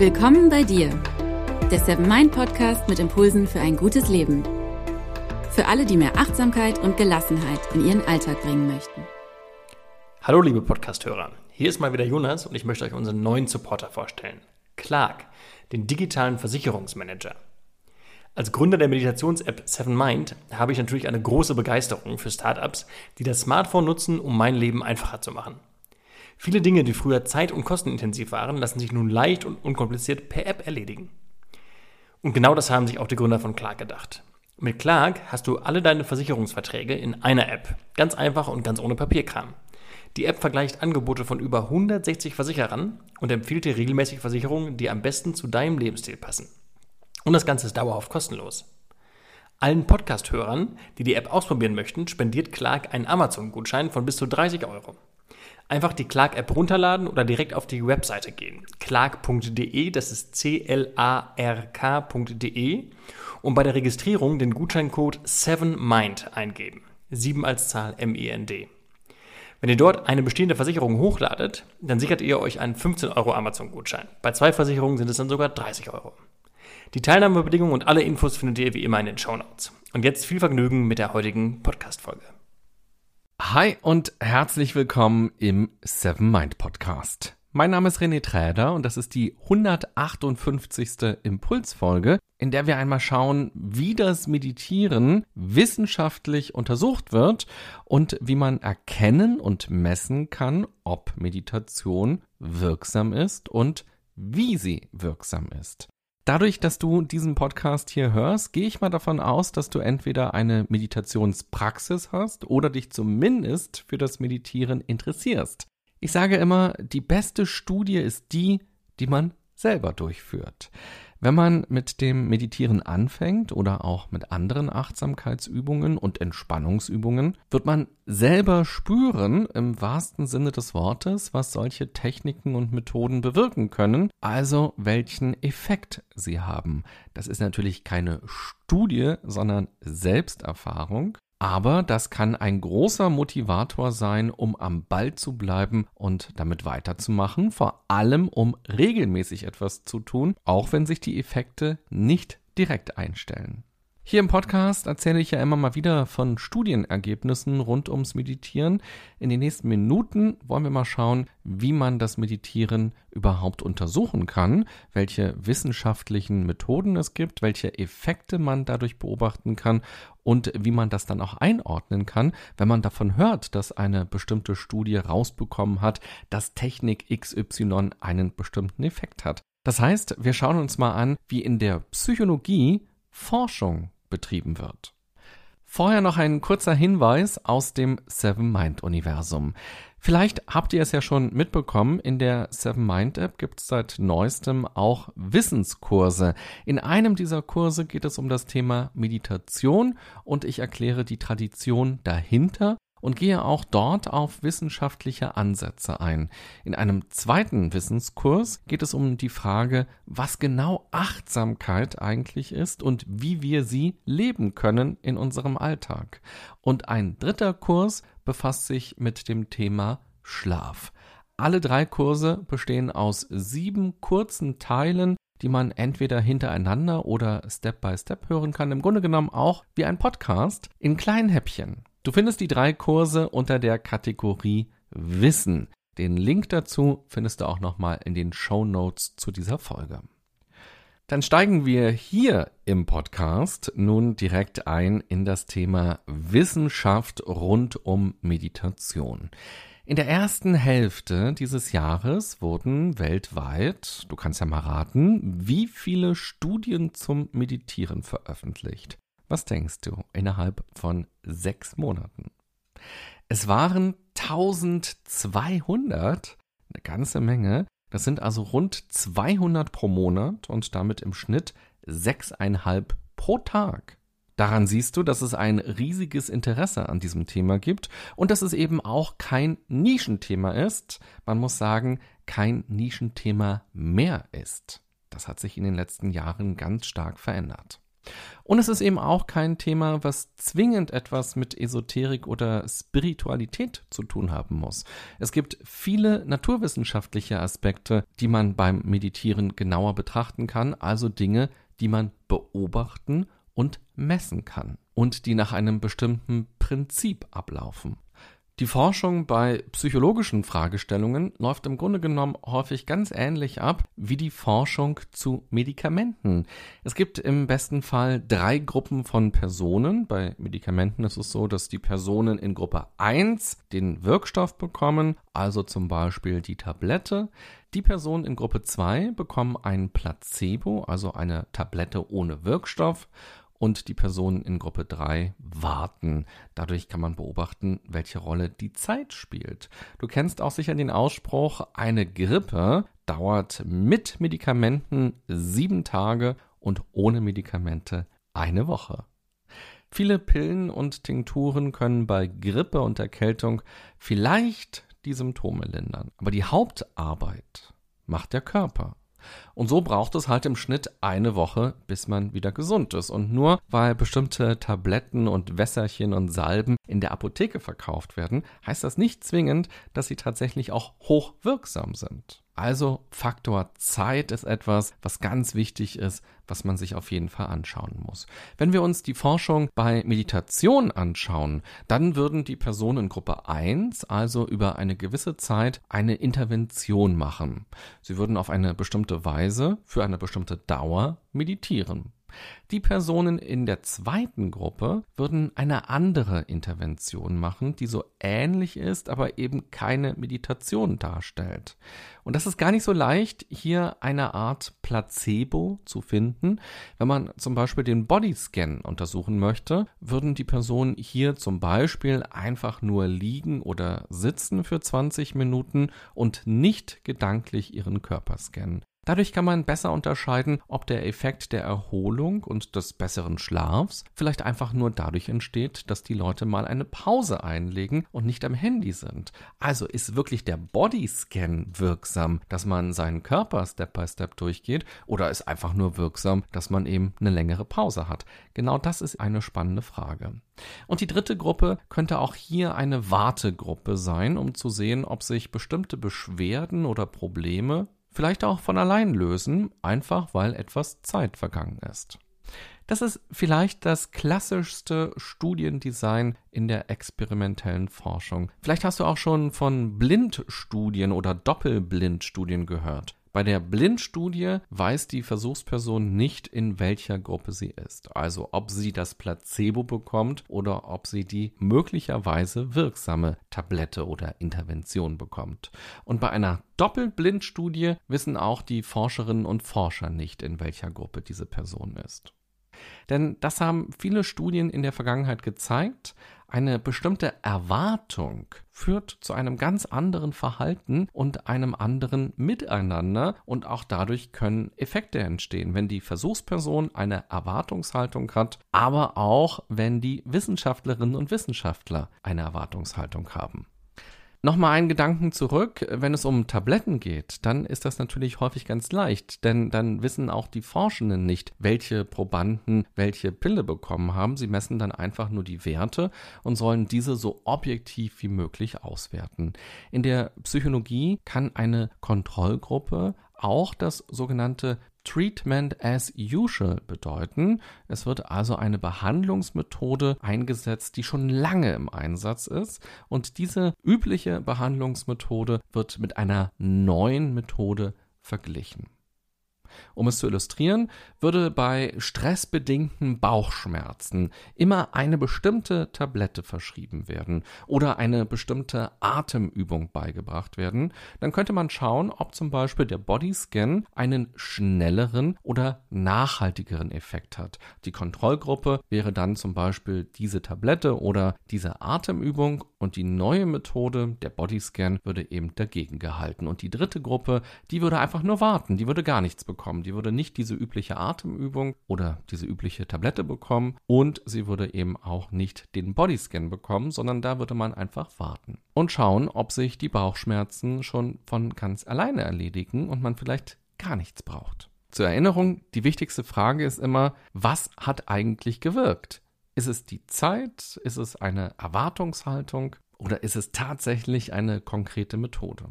Willkommen bei dir, der Seven Mind Podcast mit Impulsen für ein gutes Leben. Für alle, die mehr Achtsamkeit und Gelassenheit in ihren Alltag bringen möchten. Hallo liebe Podcasthörer, hier ist mal wieder Jonas und ich möchte euch unseren neuen Supporter vorstellen. Clark, den digitalen Versicherungsmanager. Als Gründer der Meditations-App Seven Mind habe ich natürlich eine große Begeisterung für Startups, die das Smartphone nutzen, um mein Leben einfacher zu machen. Viele Dinge, die früher zeit- und kostenintensiv waren, lassen sich nun leicht und unkompliziert per App erledigen. Und genau das haben sich auch die Gründer von Clark gedacht. Mit Clark hast du alle deine Versicherungsverträge in einer App. Ganz einfach und ganz ohne Papierkram. Die App vergleicht Angebote von über 160 Versicherern und empfiehlt dir regelmäßig Versicherungen, die am besten zu deinem Lebensstil passen. Und das Ganze ist dauerhaft kostenlos. Allen Podcast-Hörern, die die App ausprobieren möchten, spendiert Clark einen Amazon-Gutschein von bis zu 30 Euro. Einfach die Clark-App runterladen oder direkt auf die Webseite gehen. Clark.de, das ist C-L-A-R-K.de und bei der Registrierung den Gutscheincode 7MIND eingeben. 7 als Zahl M-I-N-D. Wenn ihr dort eine bestehende Versicherung hochladet, dann sichert ihr euch einen 15 Euro Amazon-Gutschein. Bei zwei Versicherungen sind es dann sogar 30 Euro. Die Teilnahmebedingungen und alle Infos findet ihr wie immer in den Show Notes. Und jetzt viel Vergnügen mit der heutigen Podcast-Folge. Hi und herzlich willkommen im Seven Mind Podcast. Mein Name ist René Träder und das ist die 158. Impulsfolge, in der wir einmal schauen, wie das Meditieren wissenschaftlich untersucht wird und wie man erkennen und messen kann, ob Meditation wirksam ist und wie sie wirksam ist. Dadurch, dass du diesen Podcast hier hörst, gehe ich mal davon aus, dass du entweder eine Meditationspraxis hast oder dich zumindest für das Meditieren interessierst. Ich sage immer, die beste Studie ist die, die man selber durchführt. Wenn man mit dem Meditieren anfängt oder auch mit anderen Achtsamkeitsübungen und Entspannungsübungen, wird man selber spüren, im wahrsten Sinne des Wortes, was solche Techniken und Methoden bewirken können, also welchen Effekt sie haben. Das ist natürlich keine Studie, sondern Selbsterfahrung. Aber das kann ein großer Motivator sein, um am Ball zu bleiben und damit weiterzumachen, vor allem um regelmäßig etwas zu tun, auch wenn sich die Effekte nicht direkt einstellen. Hier im Podcast erzähle ich ja immer mal wieder von Studienergebnissen rund ums Meditieren. In den nächsten Minuten wollen wir mal schauen, wie man das Meditieren überhaupt untersuchen kann, welche wissenschaftlichen Methoden es gibt, welche Effekte man dadurch beobachten kann und wie man das dann auch einordnen kann, wenn man davon hört, dass eine bestimmte Studie rausbekommen hat, dass Technik XY einen bestimmten Effekt hat. Das heißt, wir schauen uns mal an, wie in der Psychologie Forschung betrieben wird. Vorher noch ein kurzer Hinweis aus dem Seven Mind Universum. Vielleicht habt ihr es ja schon mitbekommen, in der Seven Mind App gibt es seit neuestem auch Wissenskurse. In einem dieser Kurse geht es um das Thema Meditation und ich erkläre die Tradition dahinter und gehe auch dort auf wissenschaftliche Ansätze ein. In einem zweiten Wissenskurs geht es um die Frage, was genau Achtsamkeit eigentlich ist und wie wir sie leben können in unserem Alltag. Und ein dritter Kurs befasst sich mit dem Thema Schlaf. Alle drei Kurse bestehen aus sieben kurzen Teilen, die man entweder hintereinander oder Step by Step hören kann. Im Grunde genommen auch wie ein Podcast in kleinen Häppchen. Du findest die drei Kurse unter der Kategorie Wissen. Den Link dazu findest du auch nochmal in den Show Notes zu dieser Folge. Dann steigen wir hier im Podcast nun direkt ein in das Thema Wissenschaft rund um Meditation. In der ersten Hälfte dieses Jahres wurden weltweit, du kannst ja mal raten, wie viele Studien zum Meditieren veröffentlicht. Was denkst du innerhalb von sechs Monaten? Es waren 1200, eine ganze Menge. Das sind also rund 200 pro Monat und damit im Schnitt sechseinhalb pro Tag. Daran siehst du, dass es ein riesiges Interesse an diesem Thema gibt und dass es eben auch kein Nischenthema ist. Man muss sagen, kein Nischenthema mehr ist. Das hat sich in den letzten Jahren ganz stark verändert. Und es ist eben auch kein Thema, was zwingend etwas mit Esoterik oder Spiritualität zu tun haben muss. Es gibt viele naturwissenschaftliche Aspekte, die man beim Meditieren genauer betrachten kann, also Dinge, die man beobachten und messen kann und die nach einem bestimmten Prinzip ablaufen. Die Forschung bei psychologischen Fragestellungen läuft im Grunde genommen häufig ganz ähnlich ab wie die Forschung zu Medikamenten. Es gibt im besten Fall drei Gruppen von Personen. Bei Medikamenten ist es so, dass die Personen in Gruppe 1 den Wirkstoff bekommen, also zum Beispiel die Tablette. Die Personen in Gruppe 2 bekommen ein Placebo, also eine Tablette ohne Wirkstoff und die Personen in Gruppe 3 warten. Dadurch kann man beobachten, welche Rolle die Zeit spielt. Du kennst auch sicher den Ausspruch, eine Grippe dauert mit Medikamenten sieben Tage und ohne Medikamente eine Woche. Viele Pillen und Tinkturen können bei Grippe und Erkältung vielleicht die Symptome lindern, aber die Hauptarbeit macht der Körper. Und so braucht es halt im Schnitt eine Woche, bis man wieder gesund ist. Und nur weil bestimmte Tabletten und Wässerchen und Salben in der Apotheke verkauft werden, heißt das nicht zwingend, dass sie tatsächlich auch hochwirksam sind. Also Faktor Zeit ist etwas, was ganz wichtig ist, was man sich auf jeden Fall anschauen muss. Wenn wir uns die Forschung bei Meditation anschauen, dann würden die Personen in Gruppe 1 also über eine gewisse Zeit eine Intervention machen. Sie würden auf eine bestimmte Weise für eine bestimmte Dauer meditieren. Die Personen in der zweiten Gruppe würden eine andere Intervention machen, die so ähnlich ist, aber eben keine Meditation darstellt. Und das ist gar nicht so leicht, hier eine Art Placebo zu finden. Wenn man zum Beispiel den Bodyscan untersuchen möchte, würden die Personen hier zum Beispiel einfach nur liegen oder sitzen für 20 Minuten und nicht gedanklich ihren Körper scannen. Dadurch kann man besser unterscheiden, ob der Effekt der Erholung und des besseren Schlafs vielleicht einfach nur dadurch entsteht, dass die Leute mal eine Pause einlegen und nicht am Handy sind. Also ist wirklich der Bodyscan wirksam, dass man seinen Körper Step by Step durchgeht oder ist einfach nur wirksam, dass man eben eine längere Pause hat? Genau das ist eine spannende Frage. Und die dritte Gruppe könnte auch hier eine Wartegruppe sein, um zu sehen, ob sich bestimmte Beschwerden oder Probleme vielleicht auch von allein lösen, einfach weil etwas Zeit vergangen ist. Das ist vielleicht das klassischste Studiendesign in der experimentellen Forschung. Vielleicht hast du auch schon von Blindstudien oder Doppelblindstudien gehört. Bei der Blindstudie weiß die Versuchsperson nicht, in welcher Gruppe sie ist, also ob sie das Placebo bekommt oder ob sie die möglicherweise wirksame Tablette oder Intervention bekommt. Und bei einer Doppelblindstudie wissen auch die Forscherinnen und Forscher nicht, in welcher Gruppe diese Person ist. Denn das haben viele Studien in der Vergangenheit gezeigt. Eine bestimmte Erwartung führt zu einem ganz anderen Verhalten und einem anderen Miteinander und auch dadurch können Effekte entstehen, wenn die Versuchsperson eine Erwartungshaltung hat, aber auch wenn die Wissenschaftlerinnen und Wissenschaftler eine Erwartungshaltung haben. Nochmal einen Gedanken zurück, wenn es um Tabletten geht, dann ist das natürlich häufig ganz leicht, denn dann wissen auch die Forschenden nicht, welche Probanden welche Pille bekommen haben. Sie messen dann einfach nur die Werte und sollen diese so objektiv wie möglich auswerten. In der Psychologie kann eine Kontrollgruppe auch das sogenannte Treatment as usual bedeuten. Es wird also eine Behandlungsmethode eingesetzt, die schon lange im Einsatz ist. Und diese übliche Behandlungsmethode wird mit einer neuen Methode verglichen. Um es zu illustrieren, würde bei stressbedingten Bauchschmerzen immer eine bestimmte Tablette verschrieben werden oder eine bestimmte Atemübung beigebracht werden, dann könnte man schauen, ob zum Beispiel der Bodyscan einen schnelleren oder nachhaltigeren Effekt hat. Die Kontrollgruppe wäre dann zum Beispiel diese Tablette oder diese Atemübung und die neue Methode, der Bodyscan, würde eben dagegen gehalten. Und die dritte Gruppe, die würde einfach nur warten, die würde gar nichts bekommen bekommen. Die würde nicht diese übliche Atemübung oder diese übliche Tablette bekommen und sie würde eben auch nicht den Bodyscan bekommen, sondern da würde man einfach warten und schauen, ob sich die Bauchschmerzen schon von ganz alleine erledigen und man vielleicht gar nichts braucht. Zur Erinnerung, die wichtigste Frage ist immer, was hat eigentlich gewirkt? Ist es die Zeit? Ist es eine Erwartungshaltung? Oder ist es tatsächlich eine konkrete Methode?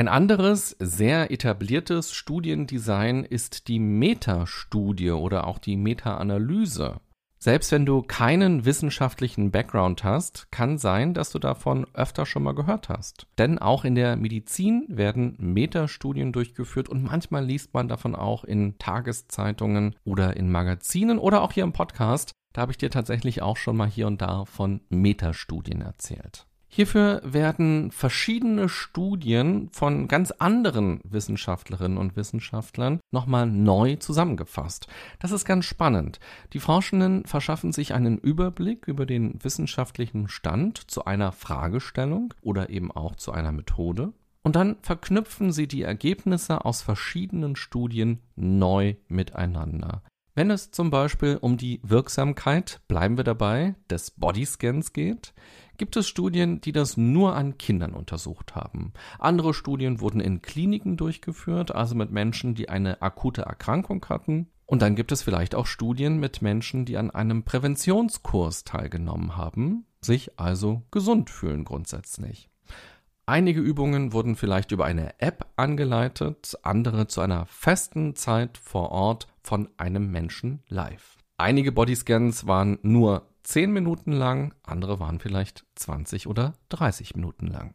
Ein anderes, sehr etabliertes Studiendesign ist die Metastudie oder auch die Meta-Analyse. Selbst wenn du keinen wissenschaftlichen Background hast, kann sein, dass du davon öfter schon mal gehört hast. Denn auch in der Medizin werden Metastudien durchgeführt und manchmal liest man davon auch in Tageszeitungen oder in Magazinen oder auch hier im Podcast. Da habe ich dir tatsächlich auch schon mal hier und da von Metastudien erzählt. Hierfür werden verschiedene Studien von ganz anderen Wissenschaftlerinnen und Wissenschaftlern nochmal neu zusammengefasst. Das ist ganz spannend. Die Forschenden verschaffen sich einen Überblick über den wissenschaftlichen Stand zu einer Fragestellung oder eben auch zu einer Methode. Und dann verknüpfen sie die Ergebnisse aus verschiedenen Studien neu miteinander. Wenn es zum Beispiel um die Wirksamkeit, bleiben wir dabei, des Bodyscans geht, gibt es Studien, die das nur an Kindern untersucht haben. Andere Studien wurden in Kliniken durchgeführt, also mit Menschen, die eine akute Erkrankung hatten. Und dann gibt es vielleicht auch Studien mit Menschen, die an einem Präventionskurs teilgenommen haben, sich also gesund fühlen grundsätzlich. Einige Übungen wurden vielleicht über eine App angeleitet, andere zu einer festen Zeit vor Ort von einem Menschen live. Einige Bodyscans waren nur 10 Minuten lang, andere waren vielleicht 20 oder 30 Minuten lang.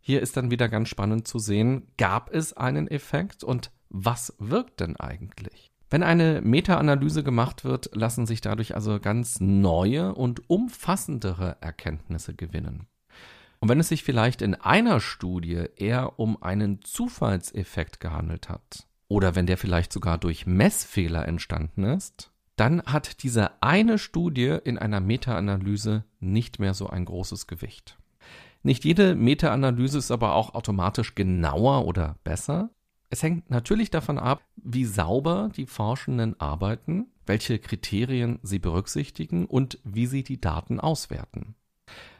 Hier ist dann wieder ganz spannend zu sehen, gab es einen Effekt und was wirkt denn eigentlich? Wenn eine Meta-Analyse gemacht wird, lassen sich dadurch also ganz neue und umfassendere Erkenntnisse gewinnen. Und wenn es sich vielleicht in einer Studie eher um einen Zufallseffekt gehandelt hat, oder wenn der vielleicht sogar durch Messfehler entstanden ist, dann hat diese eine Studie in einer Meta-Analyse nicht mehr so ein großes Gewicht. Nicht jede Meta-Analyse ist aber auch automatisch genauer oder besser. Es hängt natürlich davon ab, wie sauber die Forschenden arbeiten, welche Kriterien sie berücksichtigen und wie sie die Daten auswerten.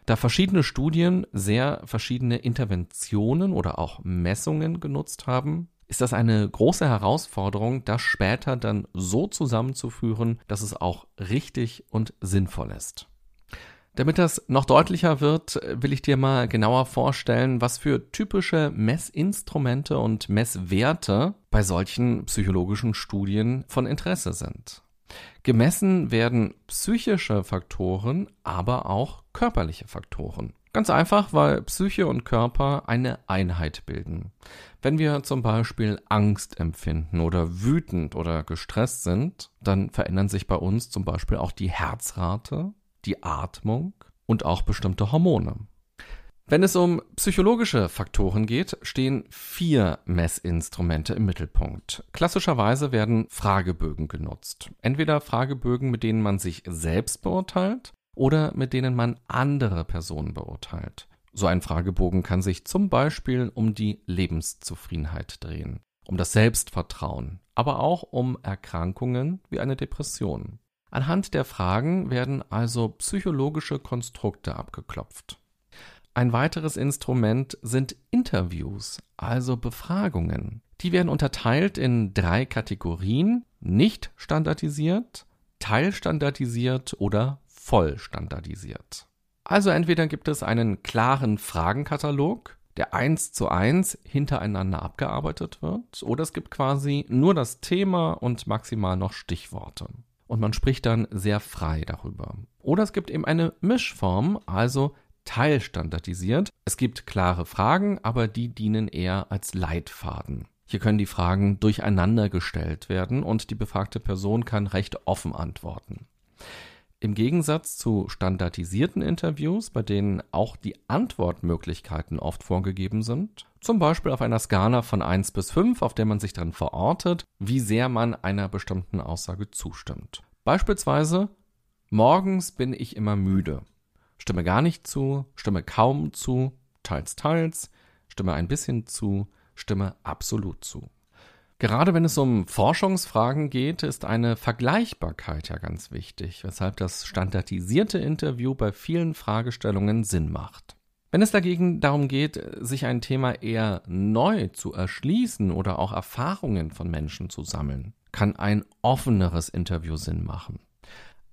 Da verschiedene Studien sehr verschiedene Interventionen oder auch Messungen genutzt haben, ist das eine große Herausforderung, das später dann so zusammenzuführen, dass es auch richtig und sinnvoll ist. Damit das noch deutlicher wird, will ich dir mal genauer vorstellen, was für typische Messinstrumente und Messwerte bei solchen psychologischen Studien von Interesse sind. Gemessen werden psychische Faktoren, aber auch körperliche Faktoren. Ganz einfach, weil Psyche und Körper eine Einheit bilden. Wenn wir zum Beispiel Angst empfinden oder wütend oder gestresst sind, dann verändern sich bei uns zum Beispiel auch die Herzrate, die Atmung und auch bestimmte Hormone. Wenn es um psychologische Faktoren geht, stehen vier Messinstrumente im Mittelpunkt. Klassischerweise werden Fragebögen genutzt. Entweder Fragebögen, mit denen man sich selbst beurteilt, oder mit denen man andere Personen beurteilt. So ein Fragebogen kann sich zum Beispiel um die Lebenszufriedenheit drehen, um das Selbstvertrauen, aber auch um Erkrankungen wie eine Depression. Anhand der Fragen werden also psychologische Konstrukte abgeklopft. Ein weiteres Instrument sind Interviews, also Befragungen. Die werden unterteilt in drei Kategorien, nicht standardisiert, teilstandardisiert oder voll standardisiert. Also entweder gibt es einen klaren Fragenkatalog, der eins zu eins hintereinander abgearbeitet wird, oder es gibt quasi nur das Thema und maximal noch Stichworte. Und man spricht dann sehr frei darüber. Oder es gibt eben eine Mischform, also teilstandardisiert. Es gibt klare Fragen, aber die dienen eher als Leitfaden. Hier können die Fragen durcheinander gestellt werden und die befragte Person kann recht offen antworten. Im Gegensatz zu standardisierten Interviews, bei denen auch die Antwortmöglichkeiten oft vorgegeben sind, zum Beispiel auf einer Skala von 1 bis 5, auf der man sich dann verortet, wie sehr man einer bestimmten Aussage zustimmt. Beispielsweise, morgens bin ich immer müde. Stimme gar nicht zu, stimme kaum zu, teils, teils, stimme ein bisschen zu, stimme absolut zu. Gerade wenn es um Forschungsfragen geht, ist eine Vergleichbarkeit ja ganz wichtig, weshalb das standardisierte Interview bei vielen Fragestellungen Sinn macht. Wenn es dagegen darum geht, sich ein Thema eher neu zu erschließen oder auch Erfahrungen von Menschen zu sammeln, kann ein offeneres Interview Sinn machen.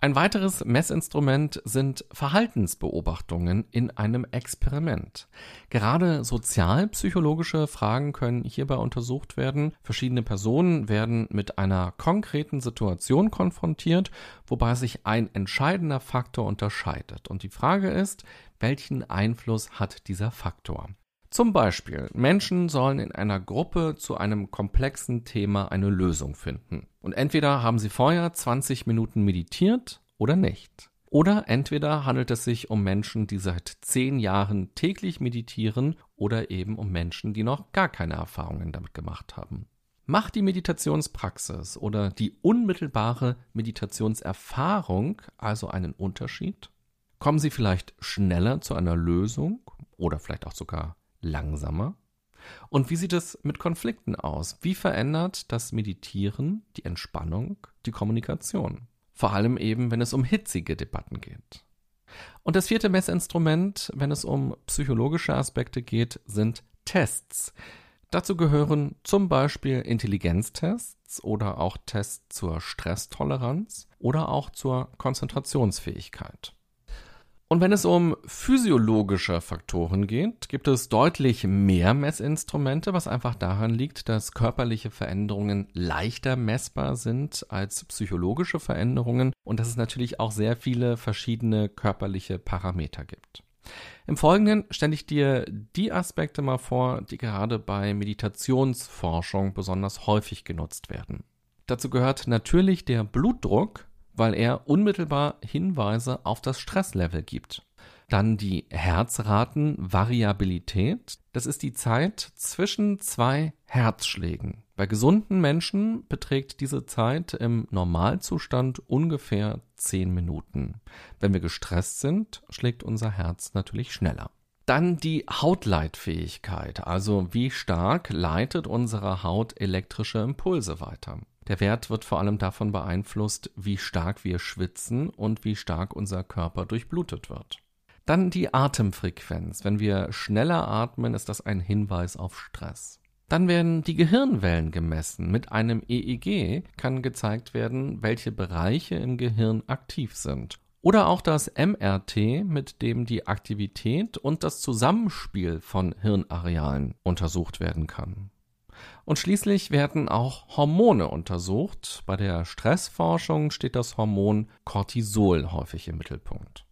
Ein weiteres Messinstrument sind Verhaltensbeobachtungen in einem Experiment. Gerade sozialpsychologische Fragen können hierbei untersucht werden. Verschiedene Personen werden mit einer konkreten Situation konfrontiert, wobei sich ein entscheidender Faktor unterscheidet. Und die Frage ist, welchen Einfluss hat dieser Faktor? Zum Beispiel, Menschen sollen in einer Gruppe zu einem komplexen Thema eine Lösung finden. Und entweder haben sie vorher 20 Minuten meditiert oder nicht. Oder entweder handelt es sich um Menschen, die seit 10 Jahren täglich meditieren oder eben um Menschen, die noch gar keine Erfahrungen damit gemacht haben. Macht die Meditationspraxis oder die unmittelbare Meditationserfahrung also einen Unterschied? Kommen Sie vielleicht schneller zu einer Lösung oder vielleicht auch sogar langsamer? Und wie sieht es mit Konflikten aus? Wie verändert das Meditieren die Entspannung, die Kommunikation? Vor allem eben, wenn es um hitzige Debatten geht. Und das vierte Messinstrument, wenn es um psychologische Aspekte geht, sind Tests. Dazu gehören zum Beispiel Intelligenztests oder auch Tests zur Stresstoleranz oder auch zur Konzentrationsfähigkeit. Und wenn es um physiologische Faktoren geht, gibt es deutlich mehr Messinstrumente, was einfach daran liegt, dass körperliche Veränderungen leichter messbar sind als psychologische Veränderungen und dass es natürlich auch sehr viele verschiedene körperliche Parameter gibt. Im Folgenden stelle ich dir die Aspekte mal vor, die gerade bei Meditationsforschung besonders häufig genutzt werden. Dazu gehört natürlich der Blutdruck, weil er unmittelbar Hinweise auf das Stresslevel gibt. Dann die Herzratenvariabilität. Das ist die Zeit zwischen zwei Herzschlägen. Bei gesunden Menschen beträgt diese Zeit im Normalzustand ungefähr 10 Minuten. Wenn wir gestresst sind, schlägt unser Herz natürlich schneller. Dann die Hautleitfähigkeit, also wie stark leitet unsere Haut elektrische Impulse weiter. Der Wert wird vor allem davon beeinflusst, wie stark wir schwitzen und wie stark unser Körper durchblutet wird. Dann die Atemfrequenz. Wenn wir schneller atmen, ist das ein Hinweis auf Stress. Dann werden die Gehirnwellen gemessen. Mit einem EEG kann gezeigt werden, welche Bereiche im Gehirn aktiv sind. Oder auch das MRT, mit dem die Aktivität und das Zusammenspiel von Hirnarealen untersucht werden kann. Und schließlich werden auch Hormone untersucht. Bei der Stressforschung steht das Hormon Cortisol häufig im Mittelpunkt.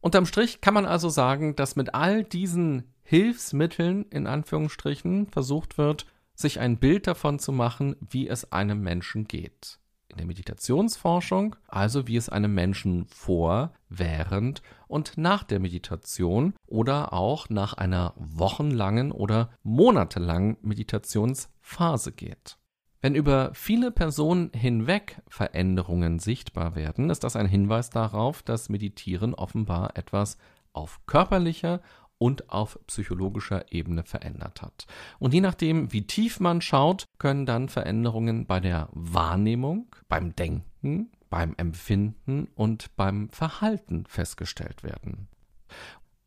Unterm Strich kann man also sagen, dass mit all diesen Hilfsmitteln in Anführungsstrichen versucht wird, sich ein Bild davon zu machen, wie es einem Menschen geht in der Meditationsforschung, also wie es einem Menschen vor, während und nach der Meditation oder auch nach einer wochenlangen oder monatelangen Meditationsphase geht. Wenn über viele Personen hinweg Veränderungen sichtbar werden, ist das ein Hinweis darauf, dass Meditieren offenbar etwas auf körperlicher und auf psychologischer Ebene verändert hat. Und je nachdem, wie tief man schaut, können dann Veränderungen bei der Wahrnehmung, beim Denken, beim Empfinden und beim Verhalten festgestellt werden.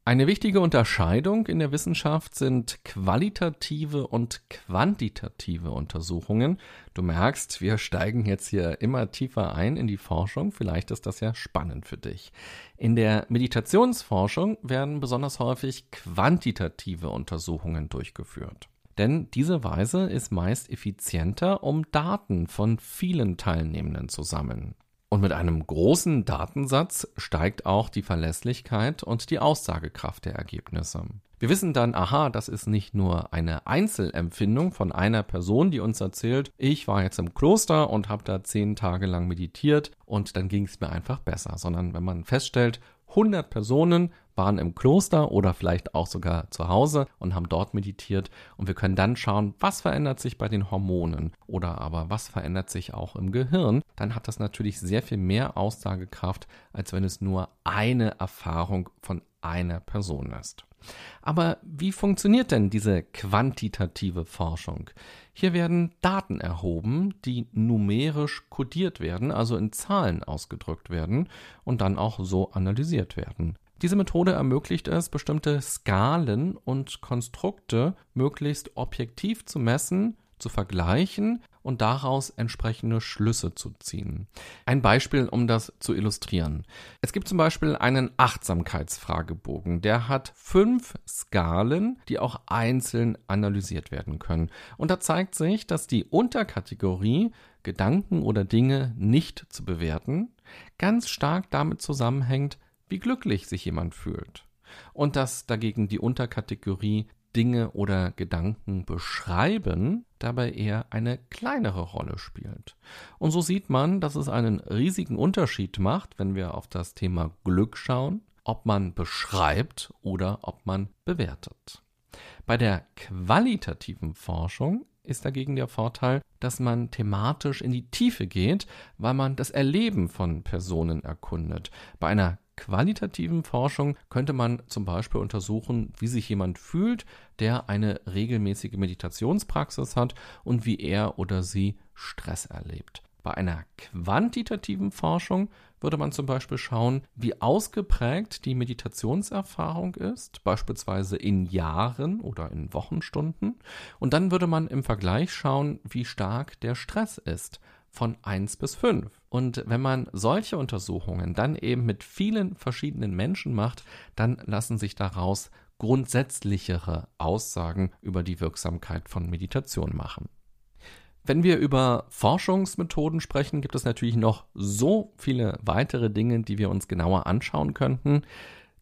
Eine wichtige Unterscheidung in der Wissenschaft sind qualitative und quantitative Untersuchungen. Du merkst, wir steigen jetzt hier immer tiefer ein in die Forschung. Vielleicht ist das ja spannend für dich. In der Meditationsforschung werden besonders häufig quantitative Untersuchungen durchgeführt. Denn diese Weise ist meist effizienter, um Daten von vielen Teilnehmenden zu sammeln. Und mit einem großen Datensatz steigt auch die Verlässlichkeit und die Aussagekraft der Ergebnisse. Wir wissen dann, aha, das ist nicht nur eine Einzelempfindung von einer Person, die uns erzählt, ich war jetzt im Kloster und habe da zehn Tage lang meditiert und dann ging es mir einfach besser, sondern wenn man feststellt, 100 Personen waren im Kloster oder vielleicht auch sogar zu Hause und haben dort meditiert und wir können dann schauen, was verändert sich bei den Hormonen oder aber was verändert sich auch im Gehirn, dann hat das natürlich sehr viel mehr Aussagekraft, als wenn es nur eine Erfahrung von einer Person ist. Aber wie funktioniert denn diese quantitative Forschung? Hier werden Daten erhoben, die numerisch kodiert werden, also in Zahlen ausgedrückt werden und dann auch so analysiert werden. Diese Methode ermöglicht es, bestimmte Skalen und Konstrukte möglichst objektiv zu messen, zu vergleichen und daraus entsprechende Schlüsse zu ziehen. Ein Beispiel, um das zu illustrieren. Es gibt zum Beispiel einen Achtsamkeitsfragebogen. Der hat fünf Skalen, die auch einzeln analysiert werden können. Und da zeigt sich, dass die Unterkategorie Gedanken oder Dinge nicht zu bewerten ganz stark damit zusammenhängt, wie glücklich sich jemand fühlt. Und dass dagegen die Unterkategorie Dinge oder Gedanken beschreiben, dabei eher eine kleinere Rolle spielt. Und so sieht man, dass es einen riesigen Unterschied macht, wenn wir auf das Thema Glück schauen, ob man beschreibt oder ob man bewertet. Bei der qualitativen Forschung ist dagegen der Vorteil, dass man thematisch in die Tiefe geht, weil man das Erleben von Personen erkundet. Bei einer qualitativen Forschung könnte man zum Beispiel untersuchen, wie sich jemand fühlt, der eine regelmäßige Meditationspraxis hat und wie er oder sie Stress erlebt. Bei einer quantitativen Forschung würde man zum Beispiel schauen, wie ausgeprägt die Meditationserfahrung ist, beispielsweise in Jahren oder in Wochenstunden. Und dann würde man im Vergleich schauen, wie stark der Stress ist von 1 bis 5. Und wenn man solche Untersuchungen dann eben mit vielen verschiedenen Menschen macht, dann lassen sich daraus grundsätzlichere Aussagen über die Wirksamkeit von Meditation machen. Wenn wir über Forschungsmethoden sprechen, gibt es natürlich noch so viele weitere Dinge, die wir uns genauer anschauen könnten.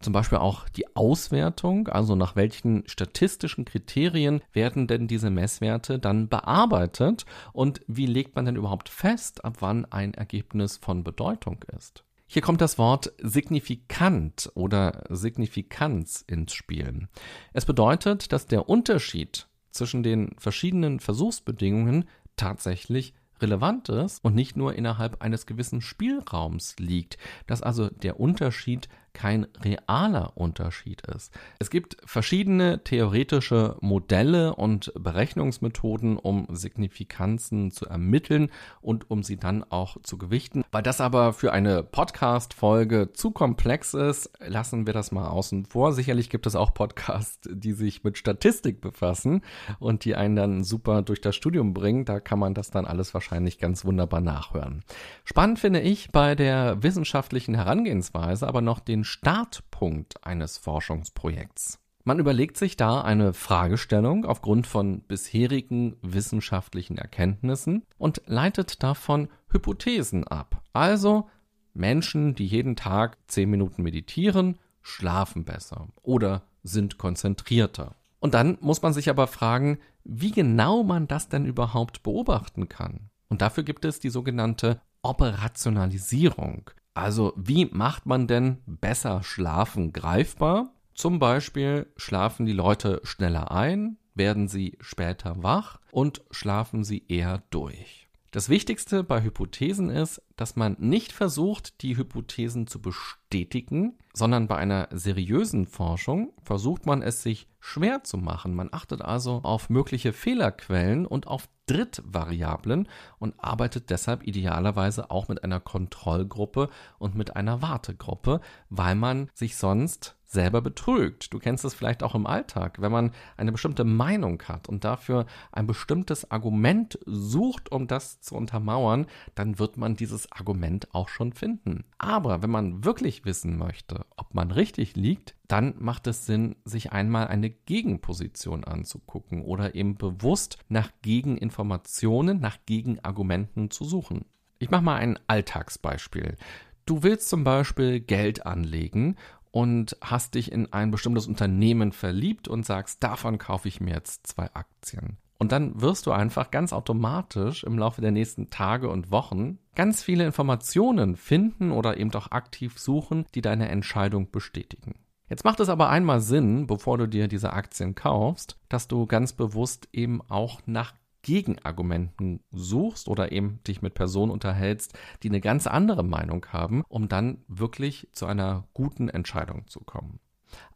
Zum Beispiel auch die Auswertung, also nach welchen statistischen Kriterien werden denn diese Messwerte dann bearbeitet und wie legt man denn überhaupt fest, ab wann ein Ergebnis von Bedeutung ist. Hier kommt das Wort signifikant oder Signifikanz ins Spiel. Es bedeutet, dass der Unterschied zwischen den verschiedenen Versuchsbedingungen tatsächlich relevant ist und nicht nur innerhalb eines gewissen Spielraums liegt, dass also der Unterschied kein realer Unterschied ist. Es gibt verschiedene theoretische Modelle und Berechnungsmethoden, um Signifikanzen zu ermitteln und um sie dann auch zu gewichten. Weil das aber für eine Podcast-Folge zu komplex ist, lassen wir das mal außen vor. Sicherlich gibt es auch Podcasts, die sich mit Statistik befassen und die einen dann super durch das Studium bringen. Da kann man das dann alles wahrscheinlich ganz wunderbar nachhören. Spannend finde ich bei der wissenschaftlichen Herangehensweise aber noch den Startpunkt eines Forschungsprojekts. Man überlegt sich da eine Fragestellung aufgrund von bisherigen wissenschaftlichen Erkenntnissen und leitet davon Hypothesen ab. Also Menschen, die jeden Tag zehn Minuten meditieren, schlafen besser oder sind konzentrierter. Und dann muss man sich aber fragen, wie genau man das denn überhaupt beobachten kann. Und dafür gibt es die sogenannte Operationalisierung. Also wie macht man denn besser Schlafen greifbar? Zum Beispiel schlafen die Leute schneller ein, werden sie später wach und schlafen sie eher durch. Das Wichtigste bei Hypothesen ist, dass man nicht versucht, die Hypothesen zu bestätigen, sondern bei einer seriösen Forschung versucht man es sich schwer zu machen. Man achtet also auf mögliche Fehlerquellen und auf Drittvariablen und arbeitet deshalb idealerweise auch mit einer Kontrollgruppe und mit einer Wartegruppe, weil man sich sonst selber betrügt. Du kennst es vielleicht auch im Alltag, wenn man eine bestimmte Meinung hat und dafür ein bestimmtes Argument sucht, um das zu untermauern, dann wird man dieses Argument auch schon finden. Aber wenn man wirklich wissen möchte, ob man richtig liegt, dann macht es Sinn, sich einmal eine Gegenposition anzugucken oder eben bewusst nach Gegeninformationen, nach Gegenargumenten zu suchen. Ich mache mal ein Alltagsbeispiel. Du willst zum Beispiel Geld anlegen und hast dich in ein bestimmtes Unternehmen verliebt und sagst, davon kaufe ich mir jetzt zwei Aktien. Und dann wirst du einfach ganz automatisch im Laufe der nächsten Tage und Wochen ganz viele Informationen finden oder eben auch aktiv suchen, die deine Entscheidung bestätigen. Jetzt macht es aber einmal Sinn, bevor du dir diese Aktien kaufst, dass du ganz bewusst eben auch nach Gegenargumenten suchst oder eben dich mit Personen unterhältst, die eine ganz andere Meinung haben, um dann wirklich zu einer guten Entscheidung zu kommen.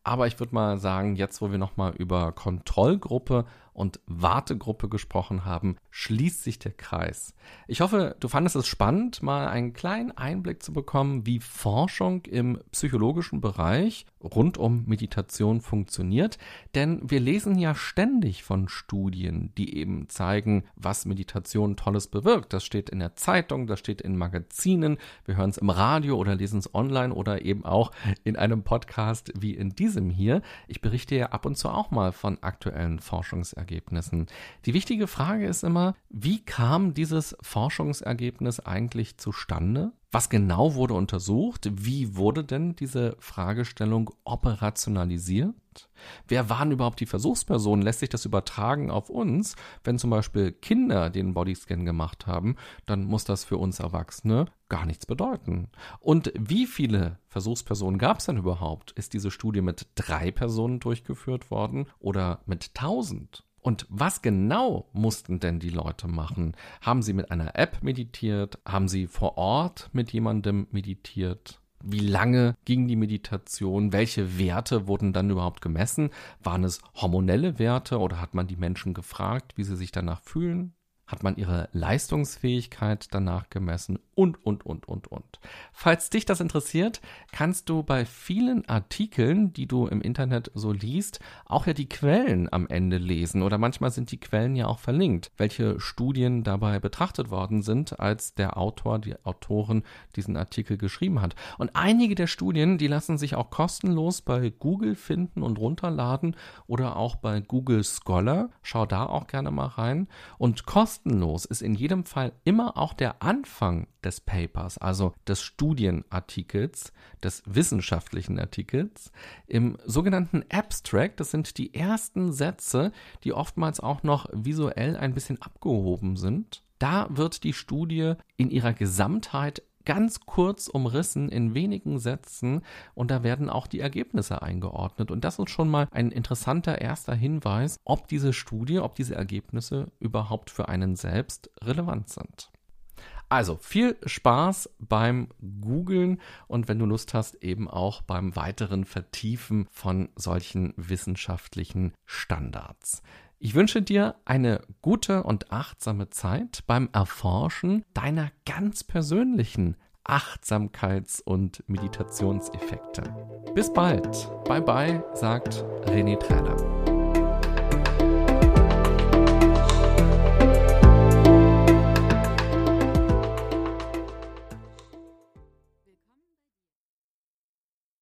Aber ich würde mal sagen, jetzt wo wir nochmal über Kontrollgruppe und Wartegruppe gesprochen haben, schließt sich der Kreis. Ich hoffe, du fandest es spannend, mal einen kleinen Einblick zu bekommen, wie Forschung im psychologischen Bereich rund um Meditation funktioniert. Denn wir lesen ja ständig von Studien, die eben zeigen, was Meditation Tolles bewirkt. Das steht in der Zeitung, das steht in Magazinen, wir hören es im Radio oder lesen es online oder eben auch in einem Podcast wie in diesem hier. Ich berichte ja ab und zu auch mal von aktuellen Forschungsergebnissen. Forschungsergebnissen. Die wichtige Frage ist immer, wie kam dieses Forschungsergebnis eigentlich zustande? Was genau wurde untersucht? Wie wurde denn diese Fragestellung operationalisiert? Wer waren überhaupt die Versuchspersonen? Lässt sich das übertragen auf uns? Wenn zum Beispiel Kinder den Bodyscan gemacht haben, dann muss das für uns Erwachsene gar nichts bedeuten. Und wie viele Versuchspersonen gab es denn überhaupt? Ist diese Studie mit drei Personen durchgeführt worden oder mit tausend? Und was genau mussten denn die Leute machen? Haben sie mit einer App meditiert? Haben sie vor Ort mit jemandem meditiert? Wie lange ging die Meditation? Welche Werte wurden dann überhaupt gemessen? Waren es hormonelle Werte oder hat man die Menschen gefragt, wie sie sich danach fühlen? Hat man ihre Leistungsfähigkeit danach gemessen und, und, und, und, und. Falls dich das interessiert, kannst du bei vielen Artikeln, die du im Internet so liest, auch ja die Quellen am Ende lesen oder manchmal sind die Quellen ja auch verlinkt, welche Studien dabei betrachtet worden sind, als der Autor, die Autorin diesen Artikel geschrieben hat. Und einige der Studien, die lassen sich auch kostenlos bei Google finden und runterladen oder auch bei Google Scholar. Schau da auch gerne mal rein. Und kostenlos ist in jedem Fall immer auch der Anfang des Papers, also des Studienartikels, des wissenschaftlichen Artikels, im sogenannten Abstract. Das sind die ersten Sätze, die oftmals auch noch visuell ein bisschen abgehoben sind. Da wird die Studie in ihrer Gesamtheit ganz kurz umrissen in wenigen Sätzen und da werden auch die Ergebnisse eingeordnet. Und das ist schon mal ein interessanter erster Hinweis, ob diese Studie, ob diese Ergebnisse überhaupt für einen selbst relevant sind. Also viel Spaß beim Googlen und wenn du Lust hast, eben auch beim weiteren Vertiefen von solchen wissenschaftlichen Standards. Ich wünsche dir eine gute und achtsame Zeit beim Erforschen deiner ganz persönlichen Achtsamkeits- und Meditationseffekte. Bis bald. Bye bye, sagt René Träder.